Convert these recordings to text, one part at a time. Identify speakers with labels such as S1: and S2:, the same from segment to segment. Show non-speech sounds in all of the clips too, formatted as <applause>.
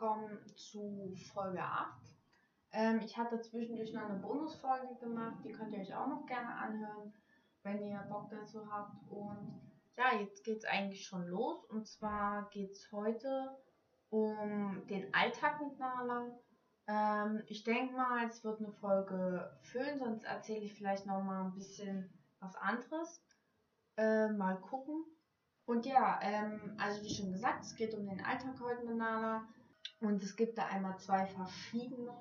S1: willkommen zu Folge 8. Ähm, ich hatte zwischendurch noch eine Bonusfolge gemacht, die könnt ihr euch auch noch gerne anhören, wenn ihr Bock dazu habt. Und ja, jetzt geht es eigentlich schon los. Und zwar geht es heute um den Alltag mit Nala. Ähm, ich denke mal, es wird eine Folge füllen, sonst erzähle ich vielleicht noch mal ein bisschen was anderes. Äh, mal gucken. Und ja, ähm, also wie schon gesagt, es geht um den Alltag heute mit Nala. Und es gibt da einmal zwei verschiedene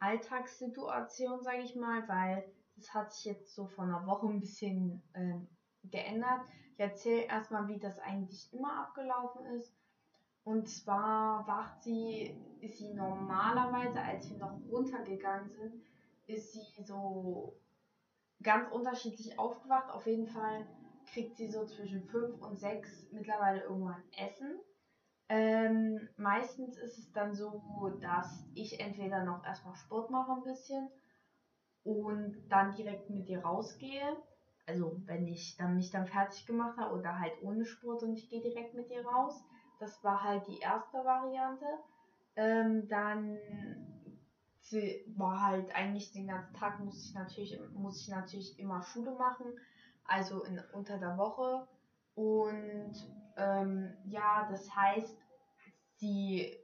S1: Alltagssituationen, sage ich mal, weil das hat sich jetzt so vor einer Woche ein bisschen ähm, geändert. Ich erzähle erstmal, wie das eigentlich immer abgelaufen ist. Und zwar wacht sie, ist sie normalerweise, als wir noch runtergegangen sind, ist sie so ganz unterschiedlich aufgewacht. Auf jeden Fall kriegt sie so zwischen 5 und 6 mittlerweile irgendwann Essen. Ähm, meistens ist es dann so, dass ich entweder noch erstmal Sport mache ein bisschen und dann direkt mit ihr rausgehe. Also wenn ich dann mich dann fertig gemacht habe oder halt ohne Sport und ich gehe direkt mit ihr raus. Das war halt die erste Variante. Ähm, dann war halt eigentlich den ganzen Tag muss ich natürlich muss ich natürlich immer Schule machen also in, unter der Woche. Und ähm, ja, das heißt, sie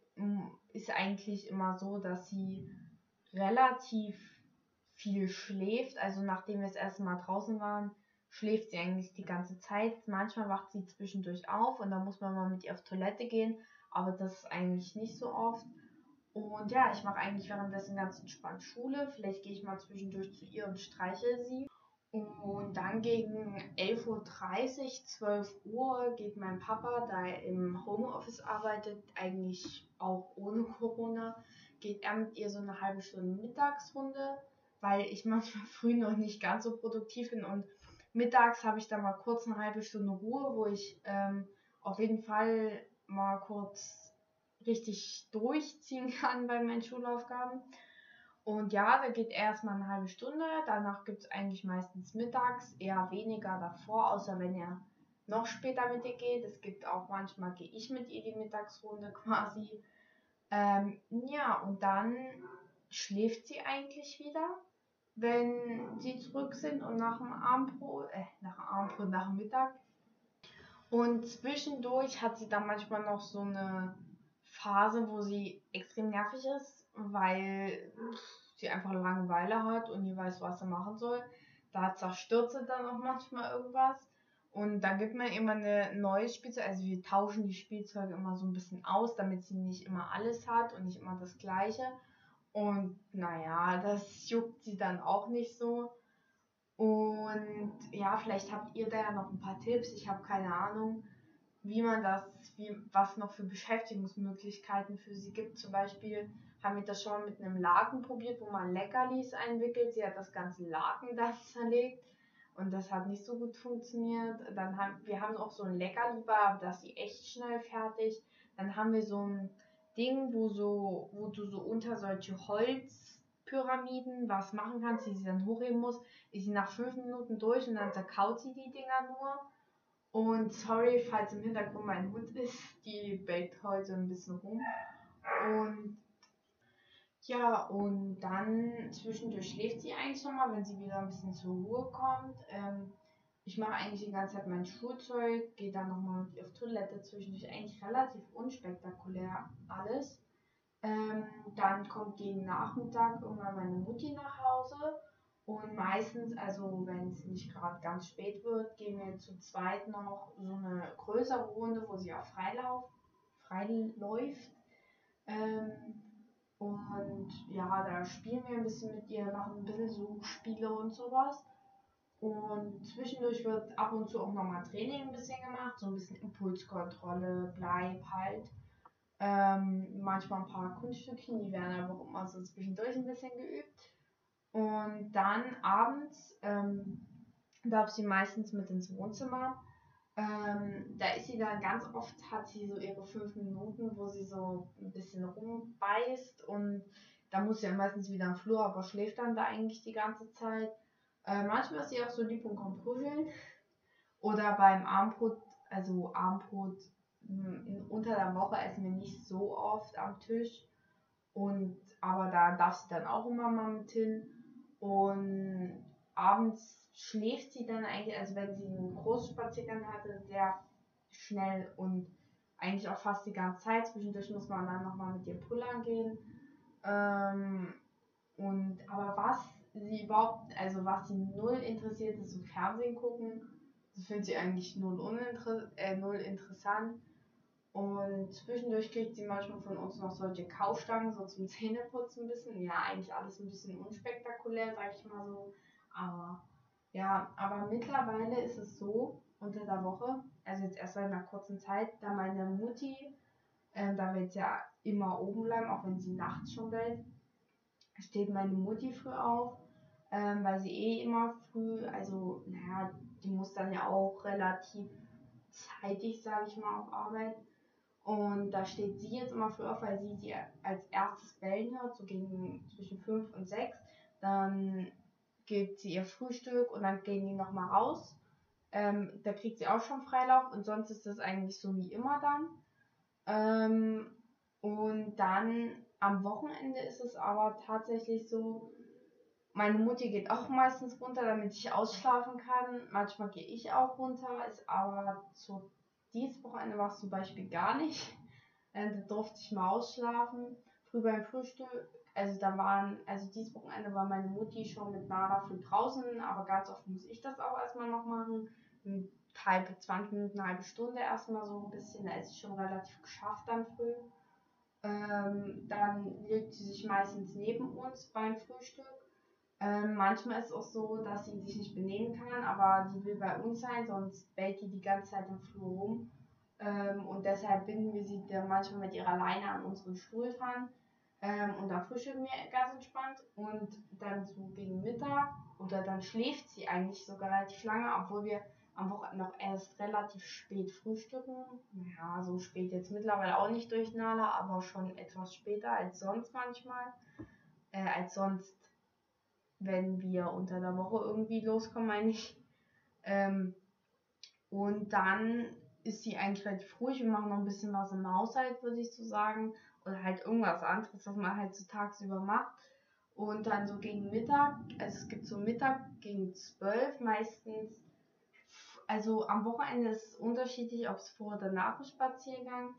S1: ist eigentlich immer so, dass sie relativ viel schläft. Also nachdem wir das erste Mal draußen waren, schläft sie eigentlich die ganze Zeit. Manchmal wacht sie zwischendurch auf und dann muss man mal mit ihr auf Toilette gehen, aber das ist eigentlich nicht so oft. Und ja, ich mache eigentlich währenddessen ganz entspannt Schule. Vielleicht gehe ich mal zwischendurch zu ihr und streiche sie. Und dann gegen 11.30 Uhr, 12 Uhr geht mein Papa, da er im Homeoffice arbeitet, eigentlich auch ohne Corona, geht er mit ihr so eine halbe Stunde Mittagsrunde, weil ich manchmal <laughs> früh noch nicht ganz so produktiv bin und mittags habe ich dann mal kurz eine halbe Stunde Ruhe, wo ich ähm, auf jeden Fall mal kurz richtig durchziehen <laughs> kann bei meinen Schulaufgaben. Und ja, da geht erstmal eine halbe Stunde. Danach gibt es eigentlich meistens mittags, eher weniger davor, außer wenn er noch später mit ihr geht. Es gibt auch manchmal, gehe ich mit ihr die Mittagsrunde <laughs> quasi. Ähm, ja, und dann schläft sie eigentlich wieder, wenn sie zurück sind und nach dem Abendbrot, äh, nach dem Abendbrot, nach dem Mittag. Und zwischendurch hat sie dann manchmal noch so eine Phase, wo sie extrem nervig ist, weil sie einfach Langeweile hat und nie weiß, was sie machen soll. Da zerstört sie dann auch manchmal irgendwas. Und dann gibt man immer eine neue Spielzeug. Also wir tauschen die Spielzeuge immer so ein bisschen aus, damit sie nicht immer alles hat und nicht immer das gleiche. Und naja, das juckt sie dann auch nicht so. Und ja, vielleicht habt ihr da ja noch ein paar Tipps. Ich habe keine Ahnung, wie man das, wie, was noch für Beschäftigungsmöglichkeiten für sie gibt. Zum Beispiel haben wir das schon mit einem Laken probiert, wo man Leckerlis einwickelt. Sie hat das ganze Laken <laughs> dann zerlegt und das hat nicht so gut funktioniert. Dann haben wir haben auch so ein Leckerli-Bar, aber das ist echt schnell fertig. Dann haben wir so ein Ding, wo so, wo du so unter solche Holzpyramiden was machen kannst, die sie dann hochheben muss, ist sie nach fünf Minuten durch und dann zerkaut sie die Dinger nur. Und sorry, falls im Hintergrund mein Hund ist, die bellt heute ein bisschen rum. Und ja, und dann zwischendurch schläft sie eigentlich nochmal, wenn sie wieder ein bisschen zur Ruhe kommt. Ähm, ich mache eigentlich die ganze Zeit mein Schulzeug, gehe dann nochmal auf Toilette zwischendurch. Eigentlich relativ unspektakulär alles. Ähm, dann kommt gegen Nachmittag irgendwann meine Mutti nach Hause. Und meistens, also wenn es nicht gerade ganz spät wird, gehen wir zu zweit noch so eine größere Runde, wo sie auch Freilauf, freiläuft. Ähm, und ja, da spielen wir ein bisschen mit ihr, machen ein bisschen Suchspiele und sowas. Und zwischendurch wird ab und zu auch nochmal Training ein bisschen gemacht, so ein bisschen Impulskontrolle, Bleib halt. Ähm, manchmal ein paar Kunststückchen, die werden aber auch immer so zwischendurch ein bisschen geübt. Und dann abends ähm, darf sie meistens mit ins Wohnzimmer ähm, da ist sie dann ganz oft, hat sie so ihre fünf Minuten, wo sie so ein bisschen rumbeißt und da muss sie ja meistens wieder im Flur, aber schläft dann da eigentlich die ganze Zeit. Äh, manchmal ist sie auch so lieb und kommt kuscheln. Oder beim Abendbrot, also Abendbrot, in, unter der Woche essen wir nicht so oft am Tisch. Und aber da darf sie dann auch immer mal mit hin. Und abends schläft sie dann eigentlich, also wenn sie einen Großspaziergang hatte, sehr schnell und eigentlich auch fast die ganze Zeit. Zwischendurch muss man dann nochmal mit ihr pullern gehen. Ähm, und aber was sie überhaupt, also was sie null interessiert, ist so Fernsehen gucken. Das findet sie eigentlich null, uninter äh, null interessant. Und zwischendurch kriegt sie manchmal von uns noch solche Kaufstangen, so zum Zähneputzen ein bisschen. Ja, eigentlich alles ein bisschen unspektakulär, sag ich mal so. Aber ja, aber mittlerweile ist es so, unter der Woche, also jetzt erst seit einer kurzen Zeit, da meine Mutti, äh, da wird ja immer oben bleiben, auch wenn sie nachts schon bellt, steht meine Mutti früh auf, ähm, weil sie eh immer früh, also naja, die muss dann ja auch relativ zeitig, sage ich mal, auf Arbeit. Und da steht sie jetzt immer früh auf, weil sie sie als erstes bellen hört, so gegen zwischen 5 und 6. Dann gibt sie ihr Frühstück und dann gehen die nochmal raus. Ähm, da kriegt sie auch schon Freilauf und sonst ist das eigentlich so wie immer dann. Ähm, und dann am Wochenende ist es aber tatsächlich so, meine Mutti geht auch meistens runter, damit ich ausschlafen kann. Manchmal gehe ich auch runter, ist aber so dieses Wochenende war es zum Beispiel gar nicht. Äh, da durfte ich mal ausschlafen. Früh beim Frühstück also da waren, also dieses Wochenende war meine Mutti schon mit Nara früh draußen, aber ganz oft muss ich das auch erstmal noch machen. Halbe, 20 Minuten, eine halbe Stunde erstmal so ein bisschen, da ist sie schon relativ geschafft dann früh. Ähm, dann legt sie sich meistens neben uns beim Frühstück. Ähm, manchmal ist es auch so, dass sie sich nicht benehmen kann, aber sie will bei uns sein, sonst bellt die die ganze Zeit im Flur rum. Ähm, und deshalb binden wir sie dann manchmal mit ihrer Leine an unseren Stuhl dran. Ähm, und dann frühstücken wir ganz entspannt und dann so gegen Mittag oder dann schläft sie eigentlich sogar relativ lange, obwohl wir am Wochenende noch erst relativ spät frühstücken. Ja, so spät jetzt mittlerweile auch nicht durch Nala, aber schon etwas später als sonst manchmal. Äh, als sonst, wenn wir unter der Woche irgendwie loskommen, meine ich. Ähm, und dann ist sie eigentlich relativ ruhig. Wir machen noch ein bisschen was im Haushalt, würde ich so sagen oder halt irgendwas anderes, was man halt so tagsüber macht. Und dann so gegen Mittag, also es gibt so Mittag gegen 12 meistens, also am Wochenende ist es unterschiedlich, ob es vor oder nach dem Spaziergang.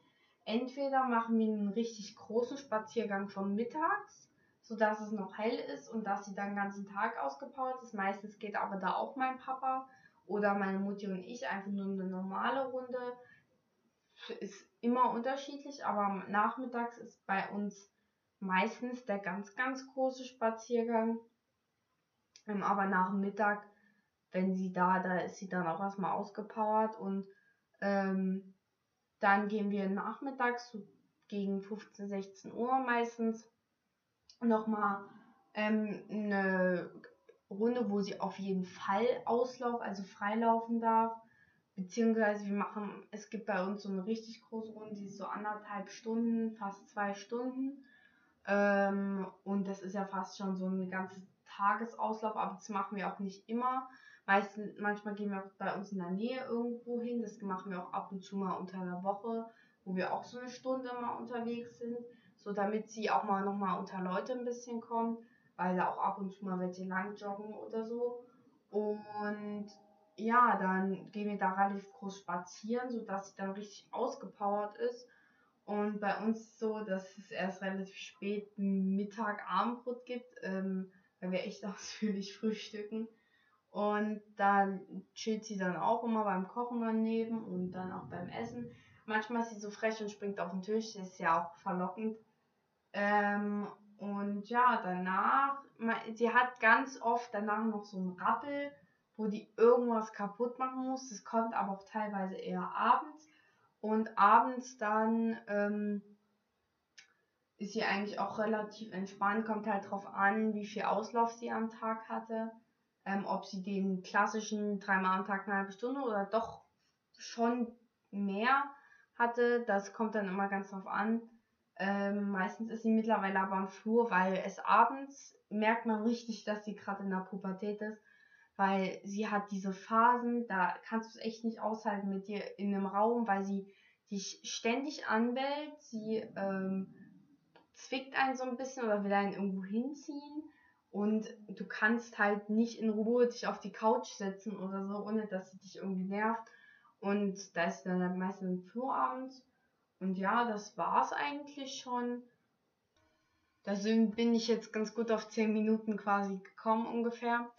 S1: Entweder machen wir einen richtig großen Spaziergang von mittags, sodass es noch hell ist und dass sie dann den ganzen Tag ausgepowert ist. Meistens geht aber da auch mein Papa oder meine Mutti und ich einfach nur eine normale Runde. Ist immer unterschiedlich, aber nachmittags ist bei uns meistens der ganz, ganz große Spaziergang. Ähm, aber nach Mittag, wenn sie da, da ist sie dann auch erstmal ausgepowert und ähm, dann gehen wir nachmittags so gegen 15, 16 Uhr meistens nochmal ähm, eine Runde, wo sie auf jeden Fall Auslauf, also freilaufen darf. Beziehungsweise wir machen, es gibt bei uns so eine richtig große Runde, die ist so anderthalb Stunden, fast zwei Stunden. Ähm, und das ist ja fast schon so ein ganzes Tagesauslauf, aber das machen wir auch nicht immer. Meistens, manchmal gehen wir bei uns in der Nähe irgendwo hin. Das machen wir auch ab und zu mal unter der Woche, wo wir auch so eine Stunde mal unterwegs sind. So damit sie auch mal nochmal unter Leute ein bisschen kommt, weil da auch ab und zu mal welche lang joggen oder so. Und ja, dann gehen wir da relativ groß spazieren, sodass sie dann richtig ausgepowert ist. Und bei uns so, dass es erst relativ spät Mittag Abendbrot gibt, ähm, weil wir echt <laughs> ausführlich frühstücken. Und dann chillt sie dann auch immer beim Kochen daneben und dann auch beim Essen. Manchmal ist sie so frech und springt auf den Tisch, das ist ja auch verlockend. Ähm, und ja, danach, sie hat ganz oft danach noch so einen Rappel wo die irgendwas kaputt machen muss. Das kommt aber auch teilweise eher abends. Und abends dann ähm, ist sie eigentlich auch relativ entspannt. Kommt halt drauf an, wie viel Auslauf sie am Tag hatte. Ähm, ob sie den klassischen dreimal am Tag eine halbe Stunde oder doch schon mehr hatte. Das kommt dann immer ganz drauf an. Ähm, meistens ist sie mittlerweile aber am Flur, weil es abends merkt man richtig, dass sie gerade in der Pubertät ist weil sie hat diese Phasen, da kannst du es echt nicht aushalten mit dir in einem Raum, weil sie dich ständig anbellt. Sie ähm, zwickt einen so ein bisschen oder will einen irgendwo hinziehen. Und du kannst halt nicht in Ruhe dich auf die Couch setzen oder so, ohne dass sie dich irgendwie nervt. Und da ist dann halt meistens Flurabend. Und ja, das war's eigentlich schon. Da bin ich jetzt ganz gut auf 10 Minuten quasi gekommen ungefähr.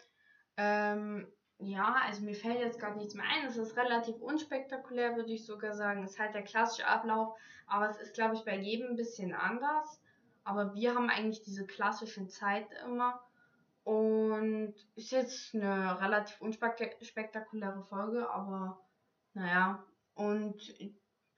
S1: Ähm, ja, also mir fällt jetzt gerade nichts mehr ein. Es ist relativ unspektakulär, würde ich sogar sagen. Es ist halt der klassische Ablauf, aber es ist, glaube ich, bei jedem ein bisschen anders. Aber wir haben eigentlich diese klassischen Zeit immer. Und ist jetzt eine relativ unspektakuläre Folge, aber naja. Und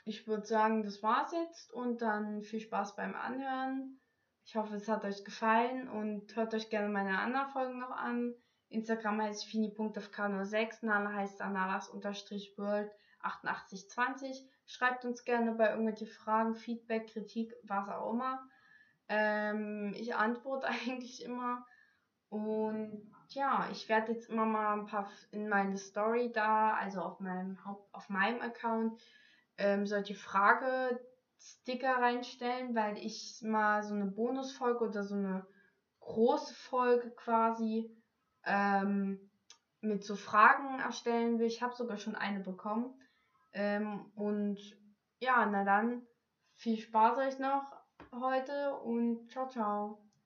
S1: ich würde sagen, das war's jetzt und dann viel Spaß beim Anhören. Ich hoffe, es hat euch gefallen und hört euch gerne meine anderen Folgen noch an. Instagram heißt fini.fk06, Nala heißt analas-world8820. Schreibt uns gerne bei irgendwelchen Fragen, Feedback, Kritik, was auch immer. Ähm, ich antworte <laughs> eigentlich immer. Und ja, ich werde jetzt immer mal ein paar in meine Story da, also auf meinem Haupt, auf meinem Account, ähm, solche Frage-Sticker reinstellen, weil ich mal so eine Bonusfolge oder so eine große Folge quasi ähm, mit so Fragen erstellen will. Ich habe sogar schon eine bekommen. Ähm, und ja, na dann, viel Spaß euch noch heute und ciao, ciao.